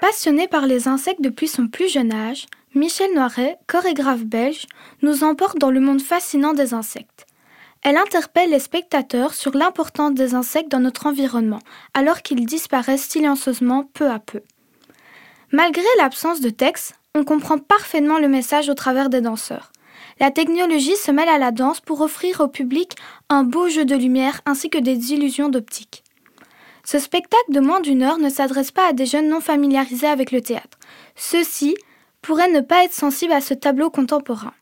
Passionné par les insectes depuis son plus jeune âge, Michel Noiret, chorégraphe belge, nous emporte dans le monde fascinant des insectes. Elle interpelle les spectateurs sur l'importance des insectes dans notre environnement, alors qu'ils disparaissent silencieusement peu à peu. Malgré l'absence de texte, on comprend parfaitement le message au travers des danseurs. La technologie se mêle à la danse pour offrir au public un beau jeu de lumière ainsi que des illusions d'optique. Ce spectacle de moins d'une heure ne s'adresse pas à des jeunes non familiarisés avec le théâtre. Ceux-ci pourraient ne pas être sensibles à ce tableau contemporain.